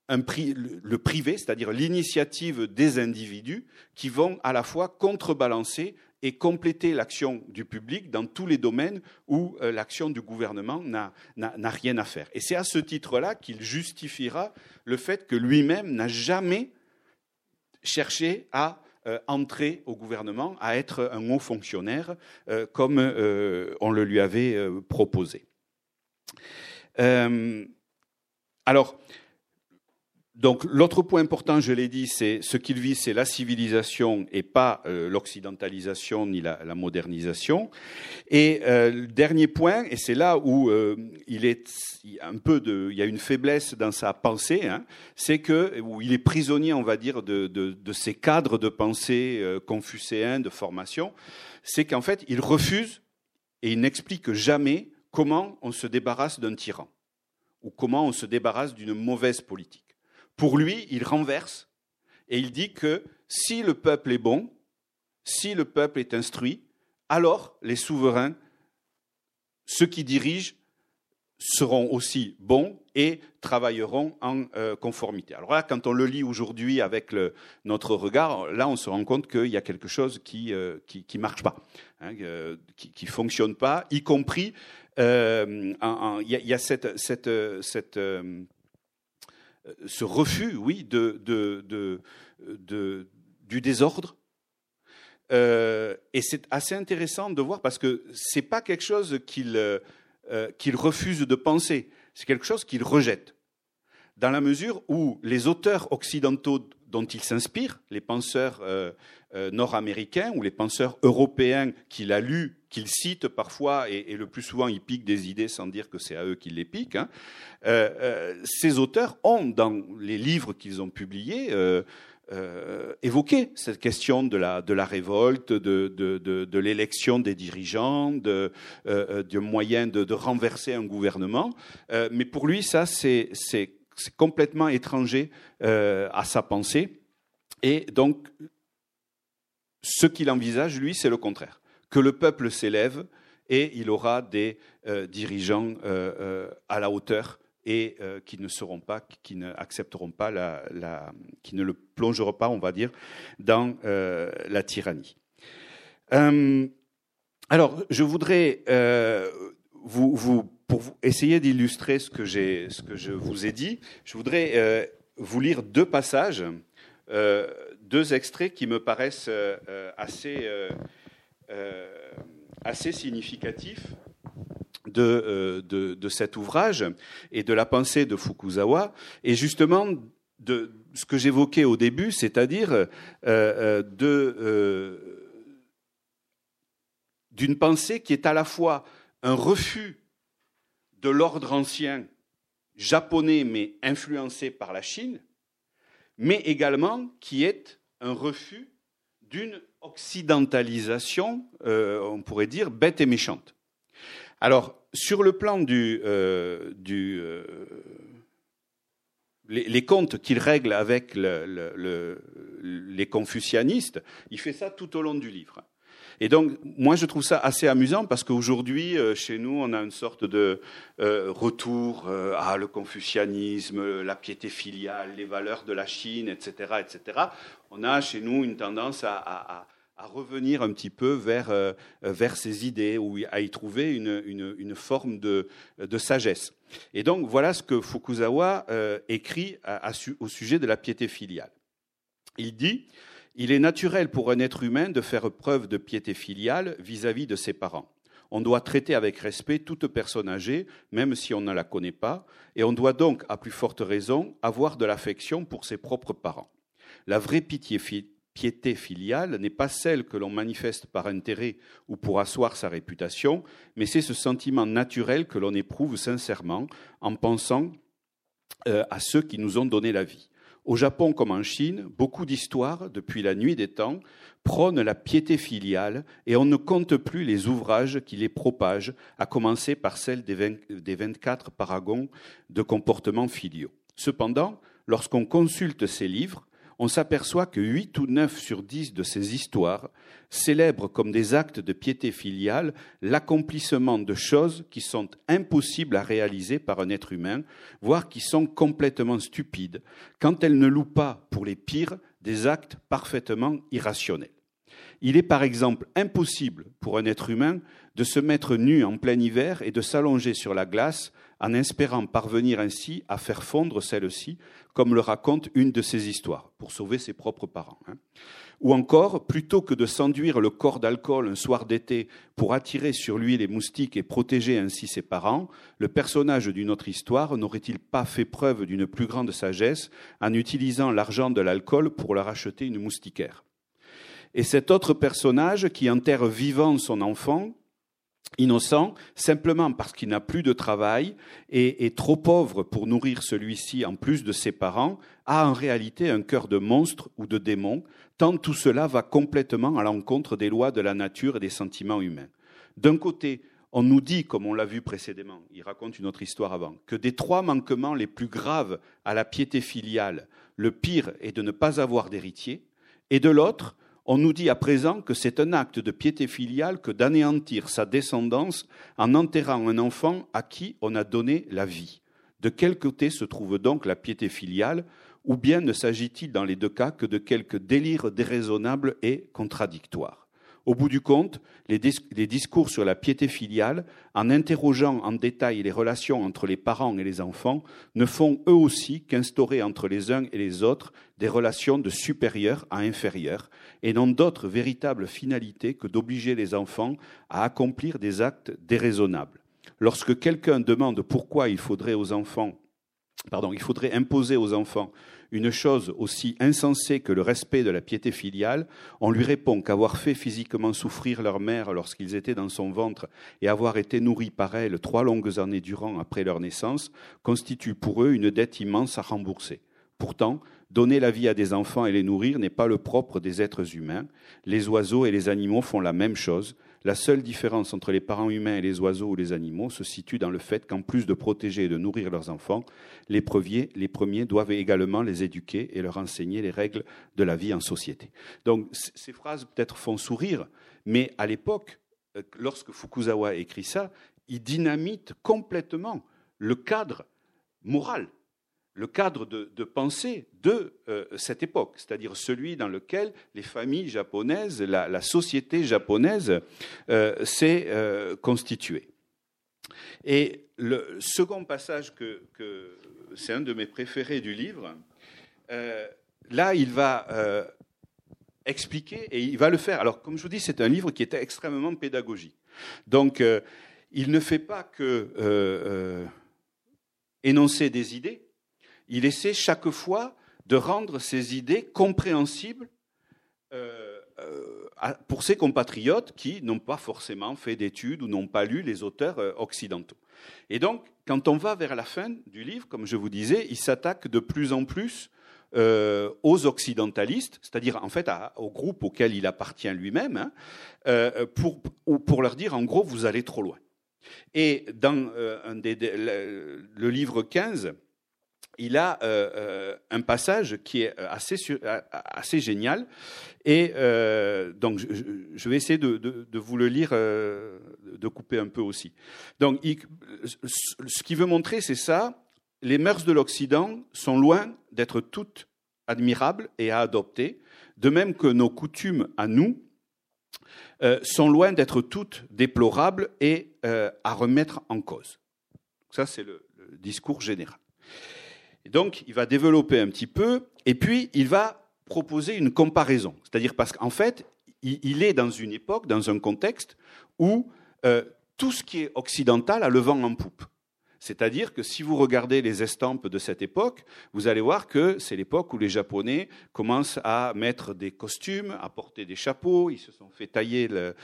le privé, c'est-à-dire l'initiative des individus qui vont à la fois contrebalancer et compléter l'action du public dans tous les domaines où euh, l'action du gouvernement n'a rien à faire. Et c'est à ce titre-là qu'il justifiera le fait que lui-même n'a jamais cherché à entrer au gouvernement, à être un haut fonctionnaire, euh, comme euh, on le lui avait proposé. alors, donc l'autre point important, je l'ai dit, c'est ce qu'il vit, c'est la civilisation et pas euh, l'occidentalisation ni la, modernisation. Et euh, le dernier point, et c'est là où euh, il est un peu de, il y a une faiblesse dans sa pensée, hein, c'est que où il est prisonnier, on va dire, de, de, de ces cadres de pensée confucéens, de formation, c'est qu'en fait, il refuse et il n'explique jamais comment on se débarrasse d'un tyran ou comment on se débarrasse d'une mauvaise politique. Pour lui, il renverse et il dit que si le peuple est bon, si le peuple est instruit, alors les souverains, ceux qui dirigent, seront aussi bons et travailleront en euh, conformité. Alors là, quand on le lit aujourd'hui avec notre regard, là, on se rend compte qu'il y a quelque chose qui ne euh, marche pas, hein, qui ne fonctionne pas, y compris, euh, il y, a cette, euh, ce refus, oui, de, du désordre. Euh, et c'est assez intéressant de voir parce que ce n'est pas quelque chose euh, qu'il refuse de penser, c'est quelque chose qu'il rejette. Dans la mesure où les auteurs occidentaux dont il s'inspire, les penseurs nord-américains ou les penseurs européens qu'il a lus qu'il cite parfois, et, le plus souvent il pique des idées sans dire que c'est à eux qu'il les pique, hein. euh, euh, ces auteurs ont, dans les livres qu'ils ont publiés, euh, évoqué cette question de la, révolte, de, l'élection des dirigeants, de, du moyen de, renverser un gouvernement. mais pour lui, ça, c'est complètement étranger à sa pensée. Et donc, ce qu'il envisage, lui, c'est le contraire que le peuple s'élève et il aura des euh, dirigeants euh, euh, à la hauteur et qui ne seront pas, qui ne accepteront pas la, qui ne le plongeront pas, on va dire, dans la tyrannie. alors, je voudrais vous, pour essayer d'illustrer ce que ce que je vous ai dit, je voudrais vous lire deux passages, deux extraits qui me paraissent assez euh, assez significatif euh, de, de, cet ouvrage et de la pensée de Fukuzawa, et justement de ce que j'évoquais au début, c'est-à-dire euh, d'une pensée qui est à la fois un refus de l'ordre ancien japonais mais influencé par la Chine, mais également qui est un refus d'une occidentalisation, euh, on pourrait dire, bête et méchante. Alors, sur le plan du, euh, euh, les, comptes qu'il règle avec les confucianistes, il fait ça tout au long du livre. Et donc, moi, je trouve ça assez amusant parce qu'aujourd'hui, chez nous, on a une sorte de retour à le confucianisme, la piété filiale, les valeurs de la Chine, etc., etc. On a chez nous une tendance à, revenir un petit peu vers, euh, vers ces idées, ou à y trouver une, une, forme de, de, sagesse. Et donc voilà ce que Fukuzawa euh, écrit au sujet de la piété filiale. Il dit Il est naturel pour un être humain de faire preuve de piété filiale vis-à-vis de ses parents. On doit traiter avec respect toute personne âgée, même si on ne la connaît pas, et on doit donc, à plus forte raison, avoir de l'affection pour ses propres parents. La vraie piété filiale n'est pas celle que l'on manifeste par intérêt ou pour asseoir sa réputation, mais c'est ce sentiment naturel que l'on éprouve sincèrement en pensant euh, à ceux qui nous ont donné la vie. Au Japon comme en Chine, beaucoup d'histoires, depuis la nuit des temps, prônent la piété filiale et on ne compte plus les ouvrages qui les propagent, à commencer par celle des, des 24 paragons de comportements filiaux. Cependant, lorsqu'on consulte ces livres, on s'aperçoit que 8 ou 9 sur 10 de ces histoires célèbrent comme des actes de piété filiale l'accomplissement de choses qui sont impossibles à réaliser par un être humain, voire qui sont complètement stupides, quand elles ne louent pas, pour les pires, des actes parfaitement irrationnels. Il est par exemple impossible pour un être humain de se mettre nu en plein hiver et de s'allonger sur la glace en espérant parvenir ainsi à faire fondre celle-ci, comme le raconte une de ses histoires, pour sauver ses propres parents. Hein. Ou encore, plutôt que de s'enduire le corps d'alcool un soir d'été pour attirer sur lui les moustiques et protéger ainsi ses parents, le personnage d'une autre histoire n'aurait-il pas fait preuve d'une plus grande sagesse en utilisant l'argent de l'alcool pour leur acheter une moustiquaire? Et cet autre personnage qui enterre vivant son enfant, innocent simplement parce qu'il n'a plus de travail et est trop pauvre pour nourrir celui-ci en plus de ses parents, a en réalité un cœur de monstre ou de démon, tant tout cela va complètement à l'encontre des lois de la nature et des sentiments humains. D'un côté, on nous dit, comme on l'a vu précédemment, il raconte une autre histoire avant, que des trois manquements les plus graves à la piété filiale, le pire est de ne pas avoir d'héritier, et de l'autre, on nous dit à présent que c'est un acte de piété filiale que d'anéantir sa descendance en enterrant un enfant à qui on a donné la vie. De quel côté se trouve donc la piété filiale ou bien ne s'agit-il dans les deux cas que de quelques délires déraisonnables et contradictoires? Au bout du compte, les, discours sur la piété filiale, en interrogeant en détail les relations entre les parents et les enfants, ne font eux aussi qu'instaurer entre les uns et les autres des relations de supérieur à inférieur, et n'ont d'autre véritable finalité que d'obliger les enfants à accomplir des actes déraisonnables. Lorsque quelqu'un demande pourquoi il faudrait aux enfants Pardon, il faudrait imposer aux enfants une chose aussi insensée que le respect de la piété filiale, on lui répond qu'avoir fait physiquement souffrir leur mère lorsqu'ils étaient dans son ventre et avoir été nourris par elle trois longues années durant après leur naissance constitue pour eux une dette immense à rembourser. Pourtant, donner la vie à des enfants et les nourrir n'est pas le propre des êtres humains. Les oiseaux et les animaux font la même chose. La seule différence entre les parents humains et les oiseaux ou les animaux se situe dans le fait qu'en plus de protéger et de nourrir leurs enfants, les premiers, doivent également les éduquer et leur enseigner les règles de la vie en société. Donc ces phrases peut-être font sourire, mais à l'époque, euh, lorsque Fukuzawa écrit ça, il dynamite complètement le cadre moral le cadre de, pensée de euh, cette époque, c'est-à-dire celui dans lequel les familles japonaises, la, société japonaise euh, s'est euh, constituée. Et le second passage, que, c'est un de mes préférés du livre, là, il va expliquer, et il va le faire. Alors, comme je vous dis, c'est un livre qui est extrêmement pédagogique. Donc, il ne fait pas que énoncer des idées, il essaie chaque fois de rendre ses idées compréhensibles euh, euh, pour ses compatriotes qui n'ont pas forcément fait d'études ou n'ont pas lu les auteurs euh, occidentaux. Et donc, quand on va vers la fin du livre, comme je vous disais, il s'attaque de plus en plus aux occidentalistes, c'est-à-dire en fait au groupe auquel il appartient lui-même, hein, pour, leur dire en gros, vous allez trop loin. Et dans le livre 15, il a euh, euh, un passage qui est assez, euh, assez génial. Et donc, je, vais essayer de, vous le lire, de couper un peu aussi. Donc, ce qu'il veut montrer, c'est ça. Les mœurs de l'Occident sont loin d'être toutes admirables et à adopter, de même que nos coutumes à nous sont loin d'être toutes déplorables et à remettre en cause. Ça, c'est le discours général. Et donc, il va développer un petit peu, et puis il va proposer une comparaison. C'est-à-dire parce qu'en fait, il, est dans une époque, dans un contexte où euh, tout ce qui est occidental a le vent en poupe. C'est-à-dire que si vous regardez les estampes de cette époque, vous allez voir que c'est l'époque où les Japonais commencent à mettre des costumes, à porter des chapeaux, ils se sont fait tailler le,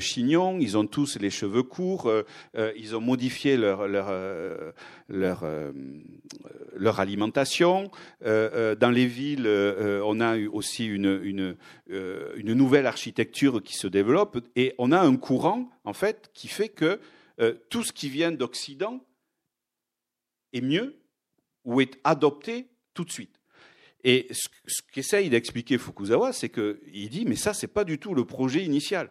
chignon, ils ont tous les cheveux courts, euh, euh, ils ont modifié leur, leur, euh, leur, alimentation. dans les villes, on a aussi une, une, nouvelle architecture qui se développe et on a un courant, en fait, qui fait que tout ce qui vient d'Occident est mieux ou est adopté tout de suite. Et ce, qu'essaye d'expliquer Fukuzawa, c'est qu'il dit, mais ça, ce n'est pas du tout le projet initial.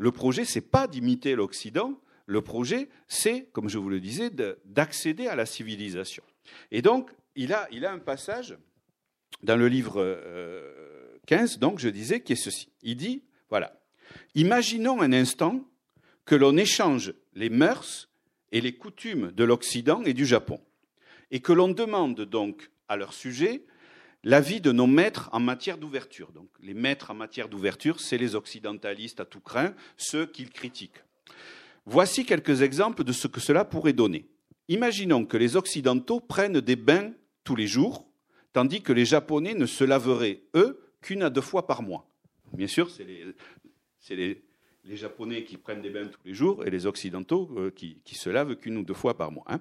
Le projet, ce n'est pas d'imiter l'Occident, le projet, c'est, comme je vous le disais, d'accéder à la civilisation. Et donc, il a, a un passage dans le livre 15, donc je disais, qui est ceci. Il dit, voilà, imaginons un instant que l'on échange les mœurs et les coutumes de l'Occident et du Japon, et que l'on demande donc à leur sujet l'avis de nos maîtres en matière d'ouverture. Donc les maîtres en matière d'ouverture, c'est les occidentalistes à tout craint, ceux qu'ils critiquent. Voici quelques exemples de ce que cela pourrait donner. Imaginons que les Occidentaux prennent des bains tous les jours, tandis que les Japonais ne se laveraient, eux, qu'une à deux fois par mois. Bien sûr, c'est les, les Japonais qui prennent des bains tous les jours et les Occidentaux euh, qui, se lavent qu'une ou deux fois par mois. Hein.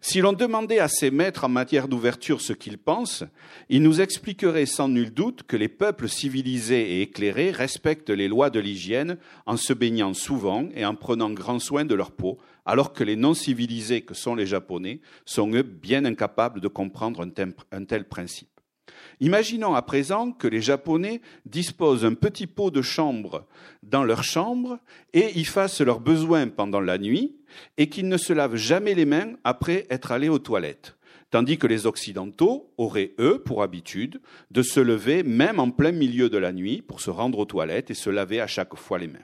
Si l'on demandait à ces maîtres en matière d'ouverture ce qu'ils pensent, ils nous expliqueraient sans nul doute que les peuples civilisés et éclairés respectent les lois de l'hygiène en se baignant souvent et en prenant grand soin de leur peau, alors que les non-civilisés que sont les Japonais sont eux bien incapables de comprendre un tel principe. Imaginons à présent que les Japonais disposent un petit pot de chambre dans leur chambre et y fassent leurs besoins pendant la nuit et qu'ils ne se lavent jamais les mains après être allés aux toilettes. Tandis que les Occidentaux auraient, eux, pour habitude de se lever même en plein milieu de la nuit pour se rendre aux toilettes et se laver à chaque fois les mains.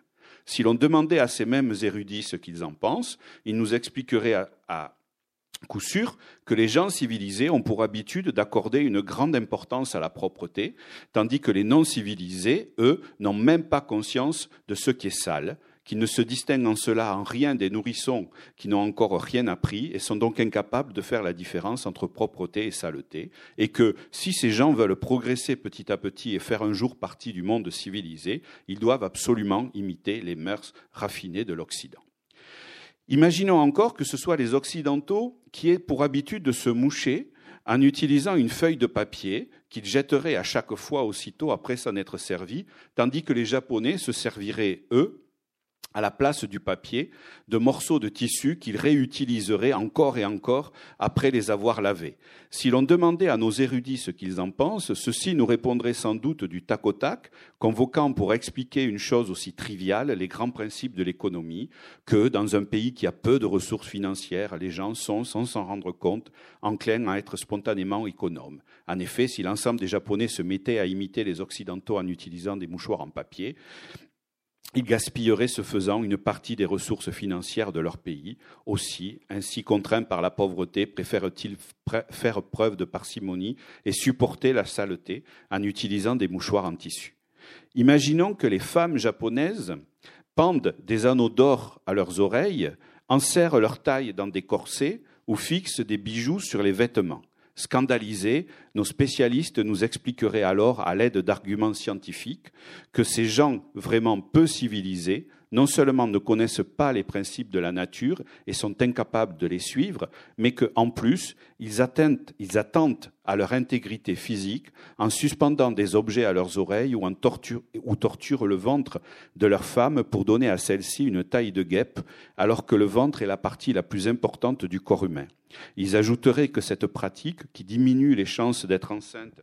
Si l'on demandait à ces mêmes érudits ce qu'ils en pensent, ils nous expliqueraient à, à coup sûr que les gens civilisés ont pour habitude d'accorder une grande importance à la propreté, tandis que les non civilisés, eux, n'ont même pas conscience de ce qui est sale, qui ne se distinguent en cela en rien des nourrissons qui n'ont encore rien appris et sont donc incapables de faire la différence entre propreté et saleté, et que si ces gens veulent progresser petit à petit et faire un jour partie du monde civilisé, ils doivent absolument imiter les mœurs raffinées de l'Occident. Imaginons encore que ce soit les Occidentaux qui aient pour habitude de se moucher en utilisant une feuille de papier qu'ils jetteraient à chaque fois aussitôt après s'en être servis, tandis que les Japonais se serviraient, eux, à la place du papier, de morceaux de tissu qu'ils réutiliseraient encore et encore après les avoir lavés. Si l'on demandait à nos érudits ce qu'ils en pensent, ceux-ci nous répondraient sans doute du tac au tac, convoquant pour expliquer une chose aussi triviale les grands principes de l'économie, que dans un pays qui a peu de ressources financières, les gens sont, sans s'en rendre compte, enclins à être spontanément économes. En effet, si l'ensemble des Japonais se mettaient à imiter les Occidentaux en utilisant des mouchoirs en papier, ils gaspilleraient ce faisant une partie des ressources financières de leur pays. Aussi, ainsi contraints par la pauvreté, préfèrent-ils faire preuve de parcimonie et supporter la saleté en utilisant des mouchoirs en tissu. Imaginons que les femmes japonaises pendent des anneaux d'or à leurs oreilles, enserrent leur taille dans des corsets ou fixent des bijoux sur les vêtements. Scandalisés, nos spécialistes nous expliqueraient alors, à l'aide d'arguments scientifiques, que ces gens vraiment peu civilisés non seulement ne connaissent pas les principes de la nature et sont incapables de les suivre, mais qu'en plus, ils, ils attentent à leur intégrité physique en suspendant des objets à leurs oreilles ou, en ou torturent le ventre de leur femme pour donner à celle-ci une taille de guêpe, alors que le ventre est la partie la plus importante du corps humain. Ils ajouteraient que cette pratique, qui diminue les chances d'être enceinte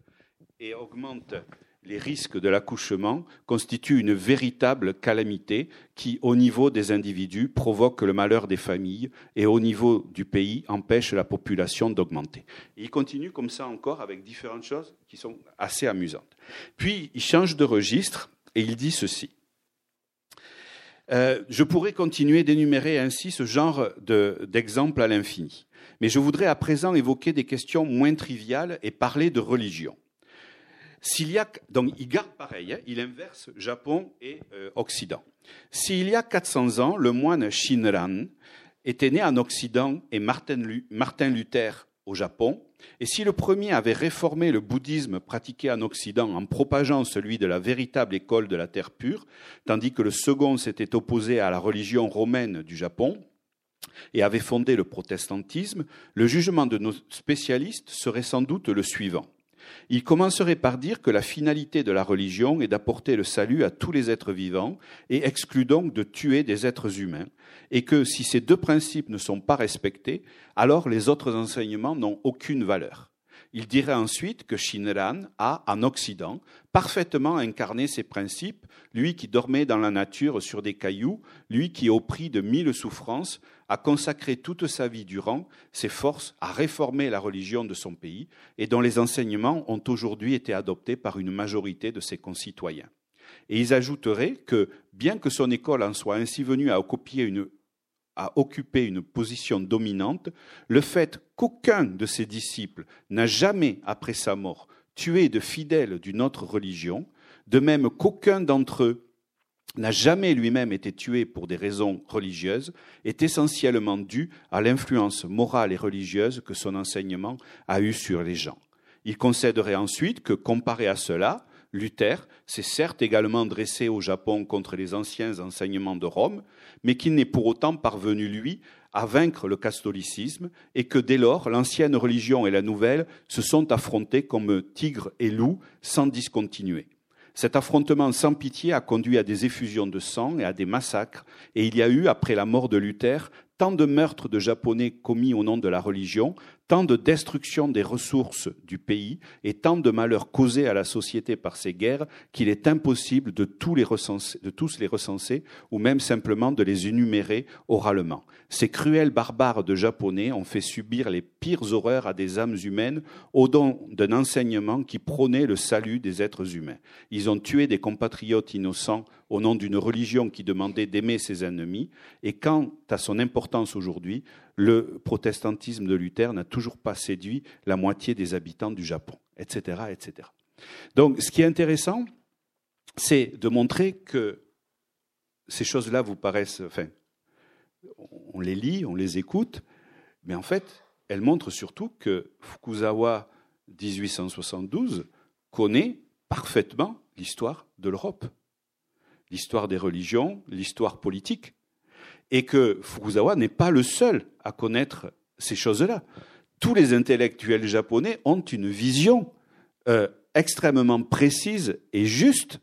et augmente les risques de l'accouchement constituent une véritable calamité qui, au niveau des individus, provoque le malheur des familles et au niveau du pays empêche la population d'augmenter. Il continue comme ça encore avec différentes choses qui sont assez amusantes. Puis il change de registre et il dit ceci. Euh, je pourrais continuer d'énumérer ainsi ce genre d'exemples à l'infini, mais je voudrais à présent évoquer des questions moins triviales et parler de religion. S'il y a, donc il garde pareil, hein, il inverse Japon et euh, Occident. S'il y a 400 ans, le moine Shinran était né en Occident et Martin, Martin Luther au Japon, et si le premier avait réformé le bouddhisme pratiqué en Occident en propageant celui de la véritable école de la terre pure, tandis que le second s'était opposé à la religion romaine du Japon et avait fondé le protestantisme, le jugement de nos spécialistes serait sans doute le suivant. Il commencerait par dire que la finalité de la religion est d'apporter le salut à tous les êtres vivants et exclut donc de tuer des êtres humains, et que si ces deux principes ne sont pas respectés, alors les autres enseignements n'ont aucune valeur. il dirait ensuite que Shinran a, en Occident, parfaitement incarné ses principes, lui qui dormait dans la nature sur des cailloux, lui qui, au prix de mille souffrances, a consacré toute sa vie durant ses forces à réformer la religion de son pays et dont les enseignements ont aujourd'hui été adoptés par une majorité de ses concitoyens. Et ils ajouteraient que, bien que son école en soit ainsi venue à copier une à occuper une position dominante, le fait qu'aucun de ses disciples n'a jamais, après sa mort, tué de fidèles d'une autre religion, de même qu'aucun d'entre eux n'a jamais lui-même été tué pour des raisons religieuses, est essentiellement dû à l'influence morale et religieuse que son enseignement a eue sur les gens. Il concéderait ensuite que, comparé à cela, Luther s'est certes également dressé au Japon contre les anciens enseignements de Rome, mais qu'il n'est pour autant parvenu, lui, à vaincre le catholicisme, et que dès lors, l'ancienne religion et la nouvelle se sont affrontées comme tigre et loup sans discontinuer. Cet affrontement sans pitié a conduit à des effusions de sang et à des massacres, et il y a eu, après la mort de Luther, tant de meurtres de Japonais commis au nom de la religion, tant de destruction des ressources du pays et tant de malheurs causés à la société par ces guerres qu'il est impossible de tous les recenser, ou même simplement de les énumérer oralement. Ces cruels barbares de Japonais ont fait subir les pires horreurs à des âmes humaines au don d'un enseignement qui prônait le salut des êtres humains. Ils ont tué des compatriotes innocents au nom d'une religion qui demandait d'aimer ses ennemis et quant à son importance aujourd'hui, le protestantisme de Luther n'a toujours pas séduit la moitié des habitants du Japon, etc., etc. Donc, ce qui est intéressant, c'est de montrer que ces choses-là vous paraissent, enfin, on les lit, on les écoute, mais en fait, elles montrent surtout que Fukuzawa 1872 connaît parfaitement l'histoire de l'Europe, l'histoire des religions, l'histoire politique et que Fukuzawa n'est pas le seul à connaître ces choses-là. Tous les intellectuels japonais ont une vision euh, extrêmement précise et juste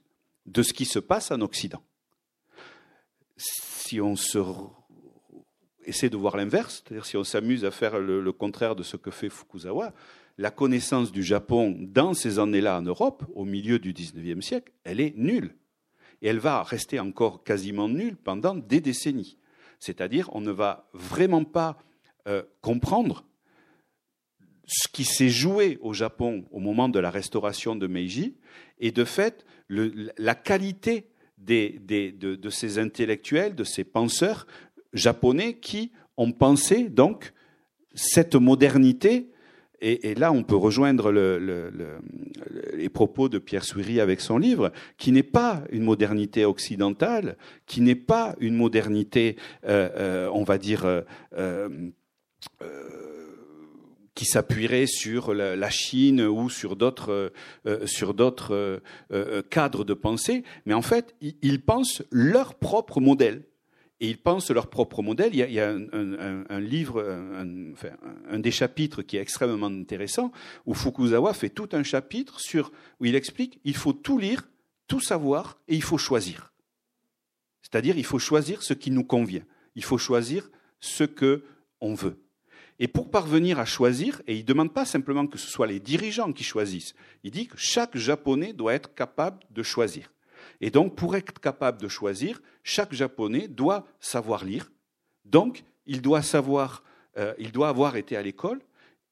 de ce qui se passe en Occident. Si on se essaie de voir l'inverse, c'est-à-dire si on s'amuse à faire le, le, contraire de ce que fait Fukuzawa, la connaissance du Japon dans ces années-là en Europe, au milieu du XIXe siècle, elle est nulle. Et elle va rester encore quasiment nulle pendant des décennies. C'est-à-dire, on ne va vraiment pas euh, comprendre ce qui s'est joué au Japon au moment de la restauration de Meiji, et de fait, la qualité de, ces intellectuels, de ces penseurs japonais qui ont pensé donc cette modernité et, là, on peut rejoindre les propos de Pierre Souiri avec son livre, qui n'est pas une modernité occidentale, qui n'est pas une modernité, euh, euh, on va dire, euh, qui s'appuierait sur la, Chine ou sur d'autres sur d'autres cadres de pensée, mais en fait, ils pensent leur propre modèle et ils pensent leur propre modèle. Il y a, un, livre, un, des chapitres qui est extrêmement intéressant, où Fukuzawa fait tout un chapitre sur, où il explique il faut tout lire, tout savoir, et il faut choisir. C'est-à-dire, il faut choisir ce qui nous convient. Il faut choisir ce que on veut. Et pour parvenir à choisir, et il ne demande pas simplement que ce soit les dirigeants qui choisissent, il dit que chaque Japonais doit être capable de choisir. Et donc, pour être capable de choisir, chaque Japonais doit savoir lire. Donc, il doit savoir, euh, avoir été à l'école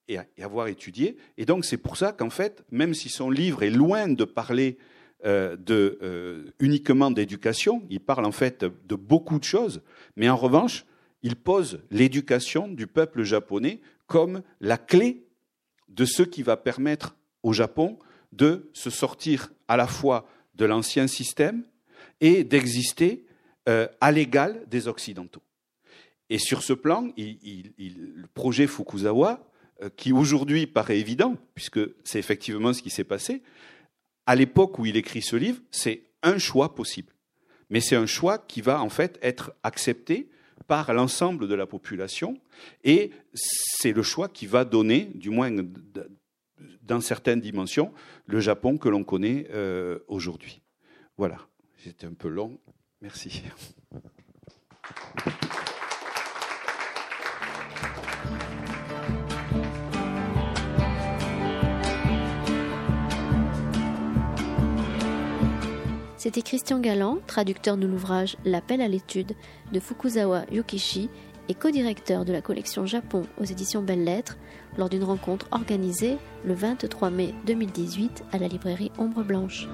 et, avoir étudié. Et donc, c'est pour ça qu'en fait, même si son livre est loin de parler euh, euh, uniquement d'éducation, il parle en fait de beaucoup de choses. Mais en revanche, il pose l'éducation du peuple japonais comme la clé de ce qui va permettre au Japon de se sortir à la fois de l'ancien système et d'exister euh, à l'égal des Occidentaux. Et sur ce plan, le projet Fukuzawa, euh, qui aujourd'hui paraît évident, puisque c'est effectivement ce qui s'est passé, à l'époque où il écrit ce livre, c'est un choix possible. Mais c'est un choix qui va en fait être accepté par l'ensemble de la population, et c'est le choix qui va donner, du moins dans certaines dimensions, le Japon que l'on connaît euh, aujourd'hui. Voilà, c'était un peu long. Merci. C'était Christian Galland, traducteur de l'ouvrage L'appel à l'étude de Fukuzawa Yukishi et co-directeur de la collection Japon aux éditions Belles Lettres, lors d'une rencontre organisée le 23 mai 2018 à la librairie Ombre Blanche.